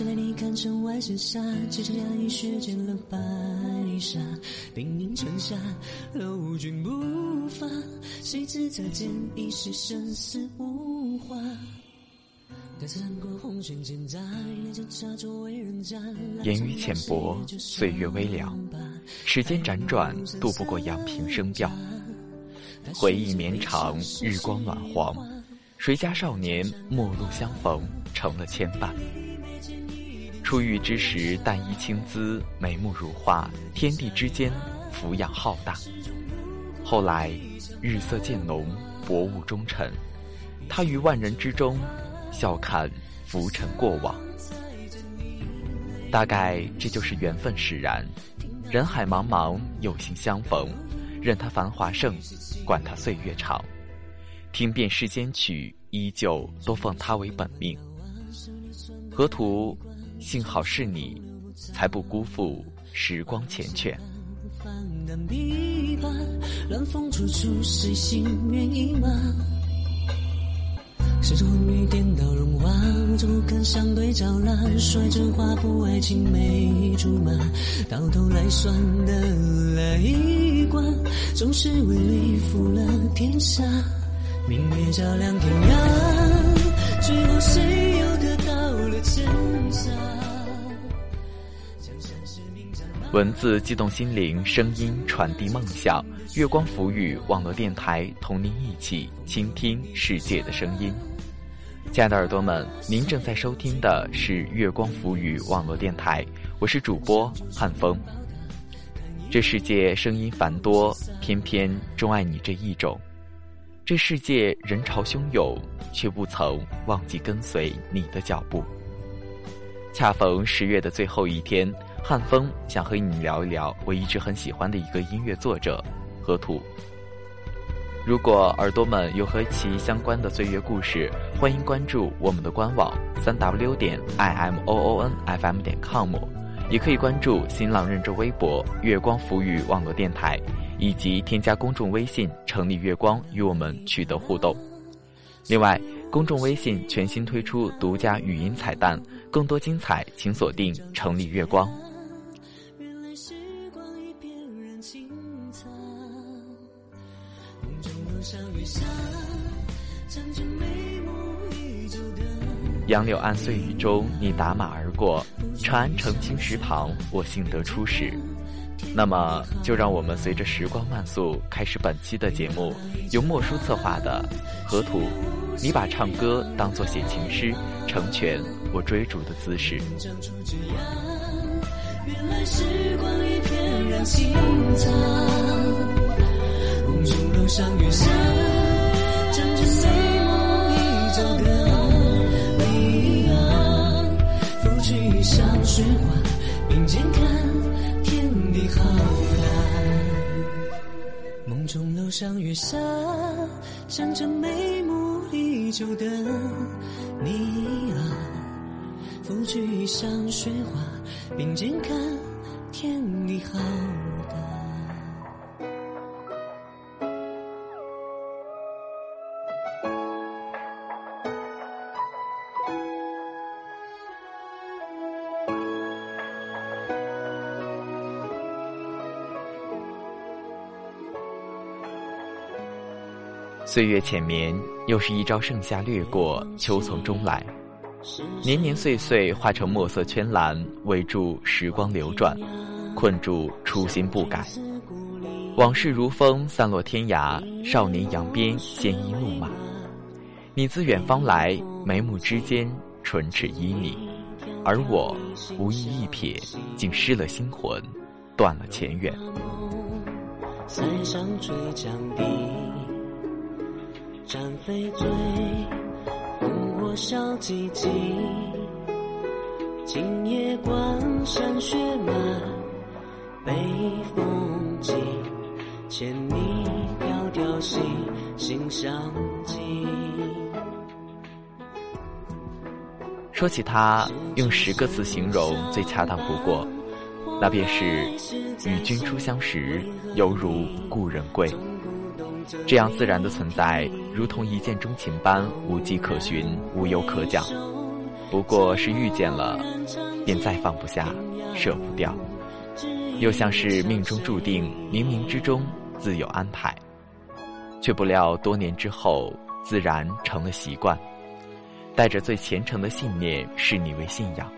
你看城外盛夏，几场凉雨雪溅了白纱，兵临城下不发，谁知再见已是生死无话。言语浅薄，岁月微凉，时间辗转，渡不过阳平声调。回忆绵长，日光暖黄，谁家少年陌路相逢成了牵绊？初遇之时，淡衣轻姿，眉目如画，天地之间，俯仰浩大。后来，日色渐浓，薄雾中沉，他于万人之中。笑看浮尘过往，大概这就是缘分使然。人海茫茫，有幸相逢，任他繁华盛，管他岁月长。听遍世间曲，依旧都奉他为本命。河图，幸好是你，才不辜负时光缱绻。乱风处处谁着红雨颠倒融化，我怎不肯相对照览？说着话不爱青梅竹马，到头来算的泪光，总是为利负了天下。明月照亮天涯，最后谁文字激动心灵，声音传递梦想。月光浮语网络电台，同您一起倾听世界的声音。亲爱的耳朵们，您正在收听的是月光浮语网络电台，我是主播汉风。这世界声音繁多，偏偏钟爱你这一种。这世界人潮汹涌，却不曾忘记跟随你的脚步。恰逢十月的最后一天，汉风想和你聊一聊我一直很喜欢的一个音乐作者河图。如果耳朵们有和其相关的岁月故事，欢迎关注我们的官网三 w 点 i m o o n f m 点 com，也可以关注新浪认证微博“月光浮语网络电台”，以及添加公众微信“成立月光”与我们取得互动。另外，公众微信全新推出独家语音彩蛋，更多精彩请锁定“成立月光”。杨柳岸碎雨中，你打马而过；长安城青石旁，我幸得初识。那么，就让我们随着时光慢速，开始本期的节目。由莫叔策划的《河图》，你把唱歌当作写情诗，成全我追逐的姿势。原来时光一片染青苍，红烛楼上月下。将这美梦一周都你啊拂去衣上雪花并肩看天地浩大梦中楼上月下将这美梦一周的你啊拂去衣上雪花并肩看天地浩大岁月浅眠，又是一朝盛夏掠过，秋从中来，年年岁岁化成墨色圈蓝，围住时光流转，困住初心不改。往事如风散落天涯，少年扬鞭鲜衣怒马。你自远方来，眉目之间唇齿旖旎，而我无意一瞥，竟失了心魂，断了前缘。战飞醉，烽火烧寂寂。今夜关山雪满，北风急。千里迢迢行，心相寄。说起他，用十个字形容最恰当不过，那便是与君初相识，犹如故人归。这样自然的存在，如同一见钟情般无迹可寻、无由可讲。不过是遇见了，便再放不下，舍不掉，又像是命中注定，冥冥之中自有安排，却不料多年之后，自然成了习惯，带着最虔诚的信念视你为信仰。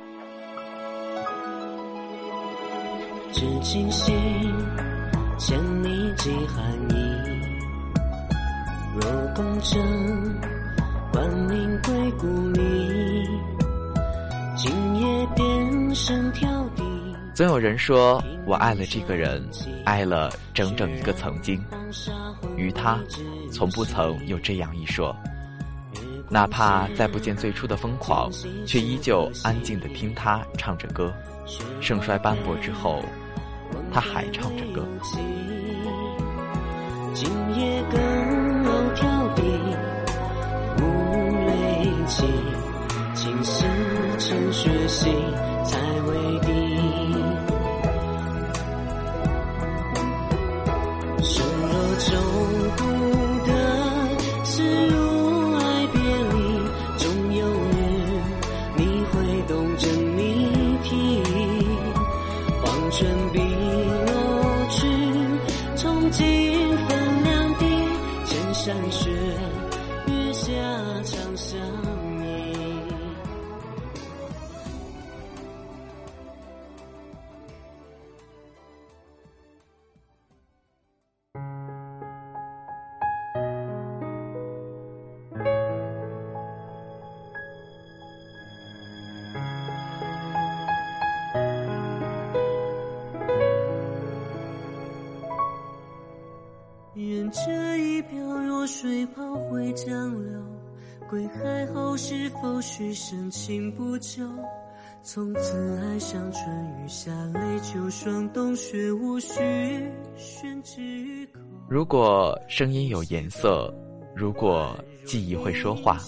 知情心，欠你几寒意。若共枕，管命归故里。今夜点声挑滴。总有人说我爱了这个人，爱了整整一个曾经。于他，从不曾有这样一说。哪怕再不见最初的疯狂，却依旧安静的听他唱着歌。盛衰斑驳之后。他还唱着歌。今夜更青丝成雪兮才为归海后是否许深情不救？从此爱上春雨夏泪秋霜，冬雪无需宣之于口。如果声音有颜色，如果记忆会说话，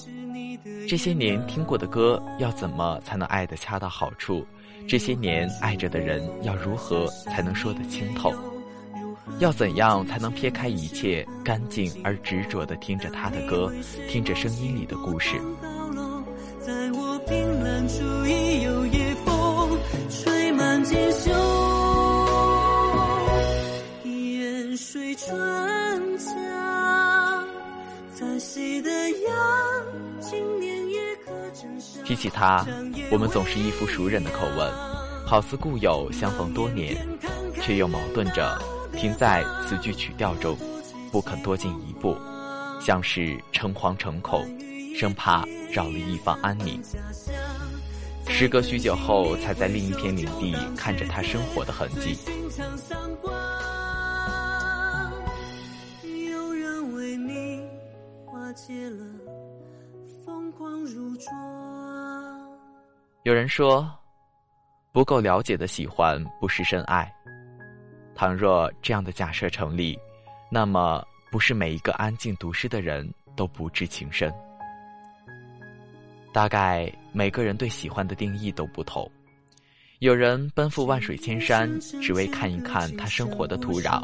这些年听过的歌，要怎么才能爱得恰到好处？这些年爱着的人，要如何才能说得清透？要怎样才能撇开一切，干净而执着地听着他的歌，听着声音里的故事？在我凭栏处，已有夜风吹满锦绣。远水春江，在西的阳，今年也可枕上。提起他，我们总是一副熟人的口吻，好似故友，相逢多年，却又矛盾着。停在词句曲调中，不肯多进一步，像是诚惶诚恐，生怕扰了一方安宁。时隔许久后，才在另一片领地看着他生活的痕迹。有人为你化解了疯狂如有人说，不够了解的喜欢不是深爱。倘若这样的假设成立，那么不是每一个安静读诗的人都不知情深。大概每个人对喜欢的定义都不同，有人奔赴万水千山，只为看一看他生活的土壤，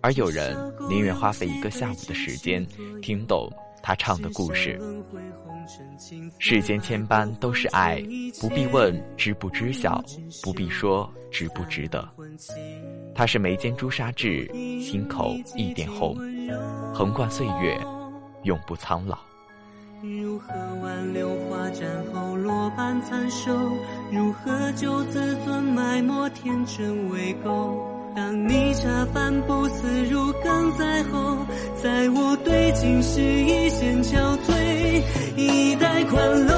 而有人宁愿花费一个下午的时间，听懂他唱的故事。世间千般都是爱，不必问知不知晓，不必说值不值得。他是眉间朱砂痣，心口一点红，横贯岁月，永不苍老。如何挽留花绽后落瓣残收？如何救自尊埋没天真未够？当你茶饭不思如鲠在喉，在我对镜时一线憔悴，一代宽楼，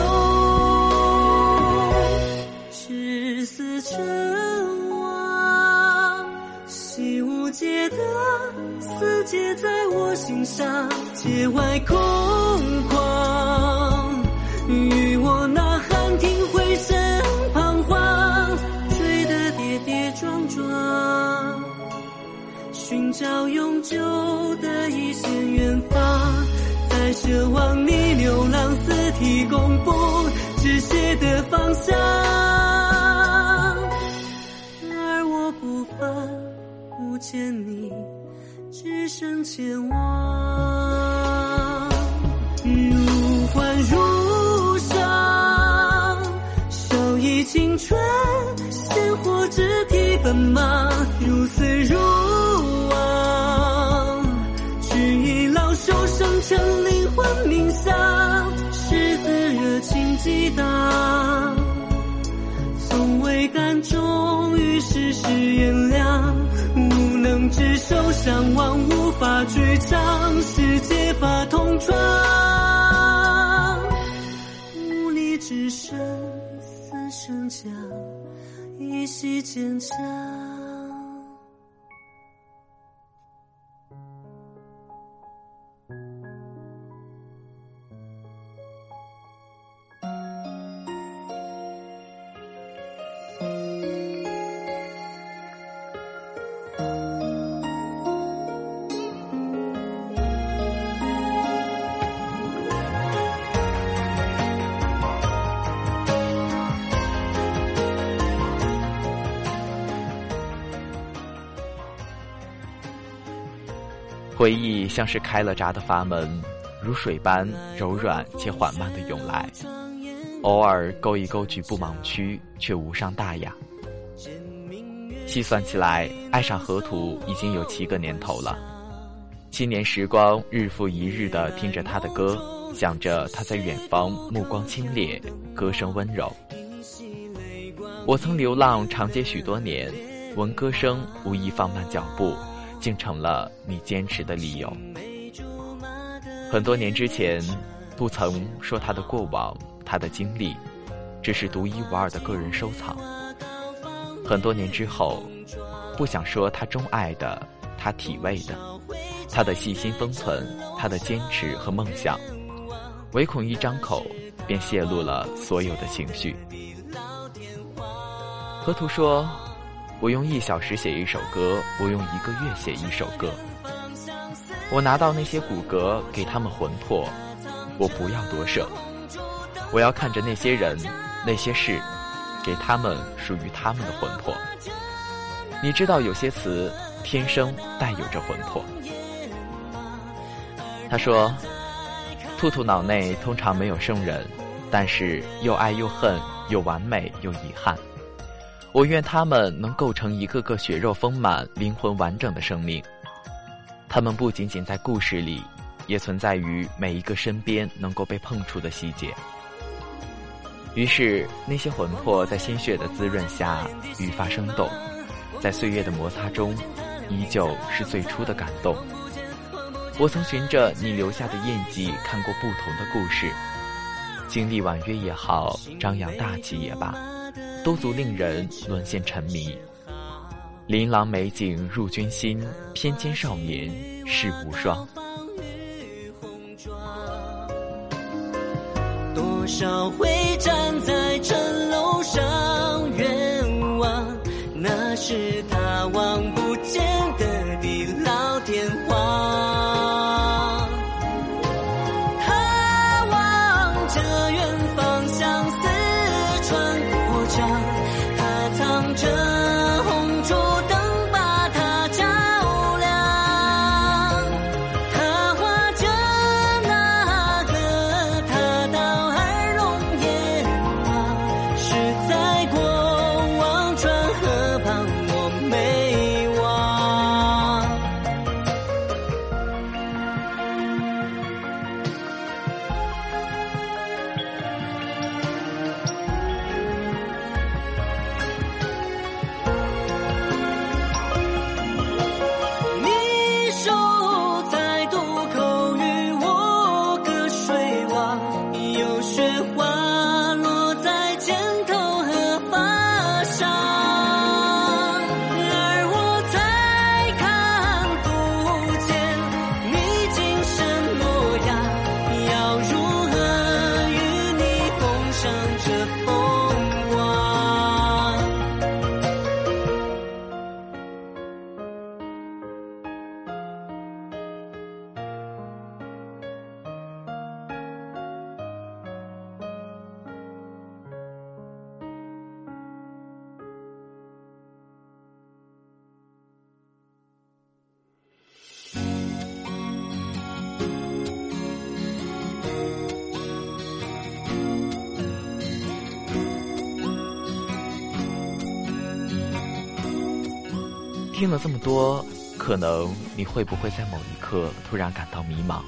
赤丝成王，习无解的死结在我心上，界外空旷，找永久的一线远方在奢望你流浪四体公布只写的方向。而我不怕不见你只身前往如幻如沙守忆青春鲜活肢体奔忙如丝如激荡，从未感中于世事炎凉，无能执手相望，无法追偿，世界法同闯，无力只剩死生将。依稀坚强。回忆像是开了闸的阀门，如水般柔软且缓慢的涌来，偶尔勾一勾局部盲区，却无伤大雅。细算起来，爱上河图已经有七个年头了。七年时光，日复一日的听着他的歌，想着他在远方，目光清冽，歌声温柔。我曾流浪长街许多年，闻歌声无意放慢脚步。竟成了你坚持的理由。很多年之前，不曾说他的过往，他的经历，只是独一无二的个人收藏。很多年之后，不想说他钟爱的，他体味的，他的细心封存，他的坚持和梦想，唯恐一张口，便泄露了所有的情绪。河图说。我用一小时写一首歌，我用一个月写一首歌。我拿到那些骨骼，给他们魂魄，我不要多舍。我要看着那些人，那些事，给他们属于他们的魂魄。你知道，有些词天生带有着魂魄。他说：“兔兔脑内通常没有圣人，但是又爱又恨，又完美又遗憾。”我愿他们能构成一个个血肉丰满、灵魂完整的生命。他们不仅仅在故事里，也存在于每一个身边能够被碰触的细节。于是，那些魂魄在鲜血的滋润下愈发生动，在岁月的摩擦中，依旧是最初的感动。我曾循着你留下的印记，看过不同的故事，经历婉约也好，张扬大气也罢。都足令人沦陷沉迷。琳琅美景入君心，翩跹少年世无双。多少回听了这么多，可能你会不会在某一刻突然感到迷茫？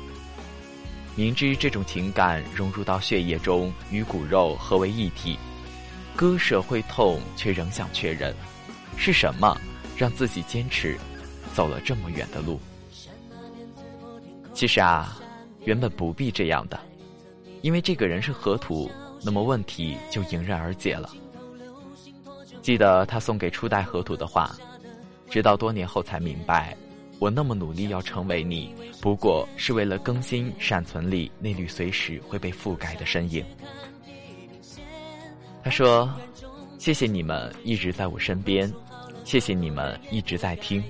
明知这种情感融入到血液中，与骨肉合为一体，割舍会痛，却仍想确认，是什么让自己坚持走了这么远的路？其实啊，原本不必这样的，因为这个人是河图，那么问题就迎刃而解了。记得他送给初代河图的话，直到多年后才明白。我那么努力要成为你，不过是为了更新闪存里那缕随时会被覆盖的身影。他说：“谢谢你们一直在我身边，谢谢你们一直在听，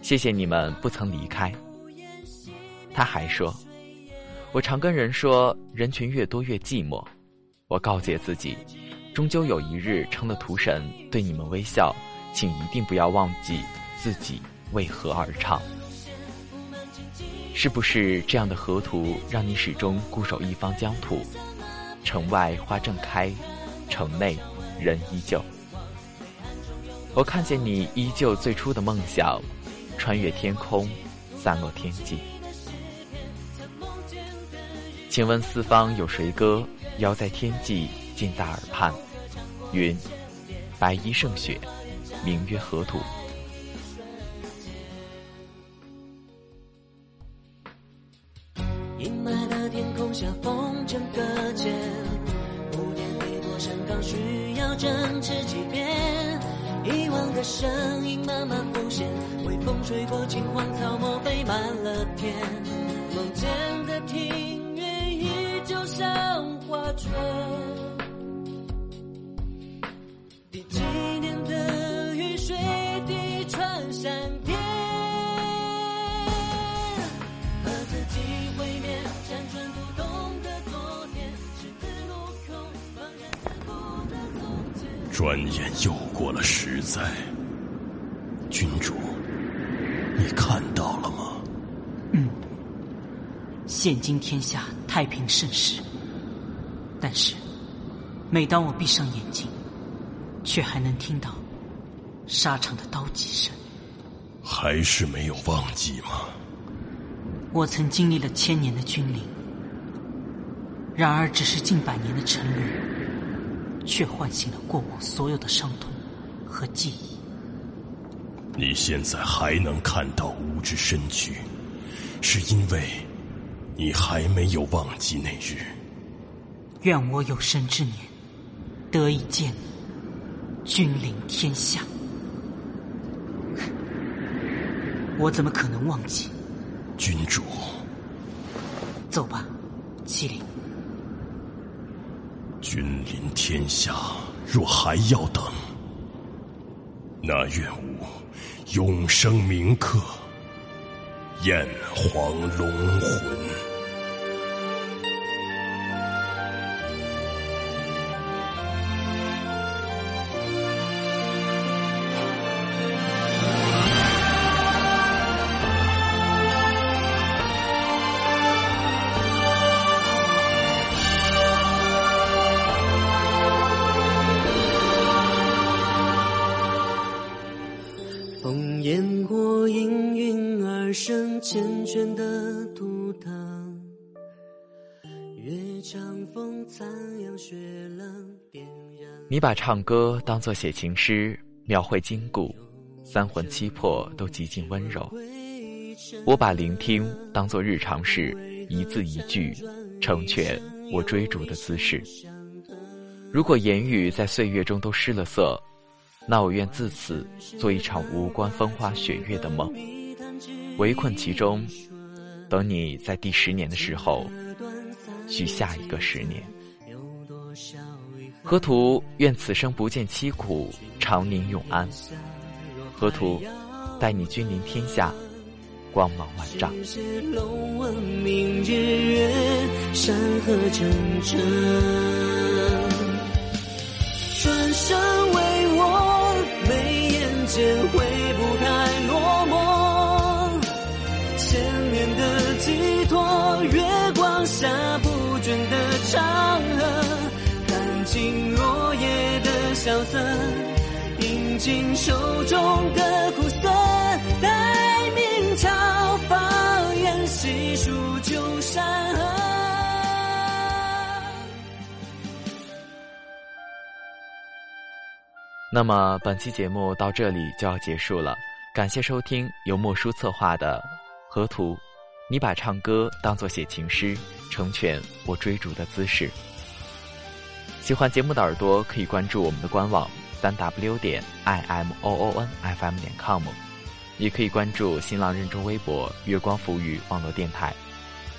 谢谢你们不曾离开。”他还说：“我常跟人说，人群越多越寂寞。我告诫自己，终究有一日成了图神，对你们微笑，请一定不要忘记自己。”为何而唱？是不是这样的河图让你始终固守一方疆土？城外花正开，城内人依旧。我看见你依旧最初的梦想，穿越天空，散落天际。请问四方有谁歌？遥在天际，近在耳畔。云，白衣胜雪，名曰河图。阴霾的天空下，风筝搁浅，五点一过，山岗需要振翅几遍。遗忘的声音慢慢浮现，微风吹过，金黄草木飞满了天。梦见的庭院依旧像花春。转眼又过了十载，君主，你看到了吗？嗯，现今天下太平盛世，但是每当我闭上眼睛，却还能听到沙场的刀戟声。还是没有忘记吗？我曾经历了千年的君临，然而只是近百年的沉沦。却唤醒了过往所有的伤痛和记忆。你现在还能看到吾之身躯，是因为你还没有忘记那日。愿我有生之年得以见你君临天下。我怎么可能忘记？君主，走吧，麒麟。君临天下，若还要等，那愿吾永生铭刻炎黄龙魂。你把唱歌当作写情诗，描绘筋骨，三魂七魄都极尽温柔。我把聆听当作日常事，一字一句成全我追逐的姿势。如果言语在岁月中都失了色，那我愿自此做一场无关风花雪月的梦，围困其中，等你在第十年的时候，许下一个十年。河图愿此生不见凄苦，长宁永安。河图，待你君临天下，光芒万丈。转身为我，眉眼间会不太落寞。千年的寄托，月光下不倦的长。听落叶的萧瑟饮尽手中的苦涩待明朝放眼细数旧山河。那么本期节目到这里就要结束了感谢收听由莫叔策划的河图你把唱歌当做写情诗成全我追逐的姿势。喜欢节目的耳朵可以关注我们的官网三 w 点 i m o o n f m 点 com，也可以关注新浪认证微博“月光浮语网络电台”，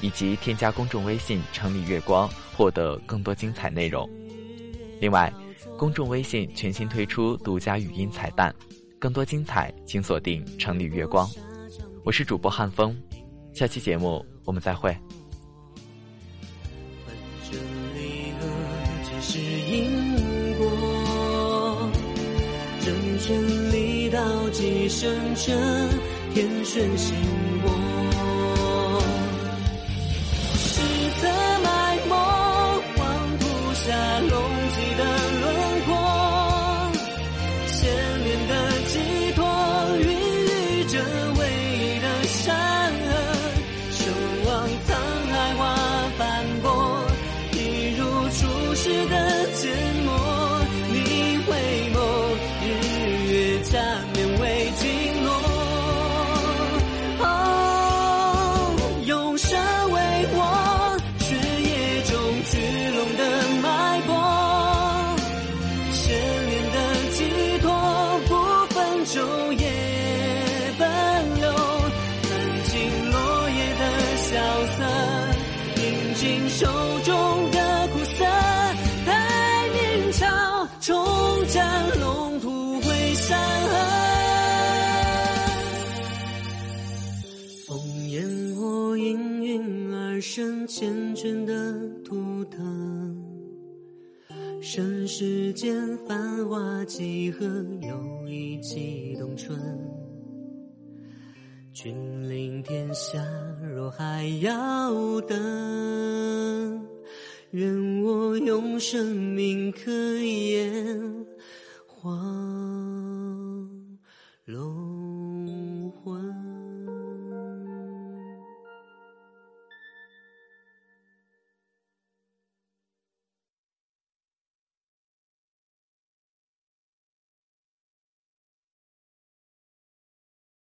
以及添加公众微信“城里月光”获得更多精彩内容。另外，公众微信全新推出独家语音彩蛋，更多精彩请锁定“城里月光”。我是主播汉风，下期节目我们再会。千里道几生尘，天旋星落。烽烟火氤氲而生，缱绻的图腾。盛世间繁华几何，又一季冬春。君临天下，若还要等，愿我用生命刻言黄龙。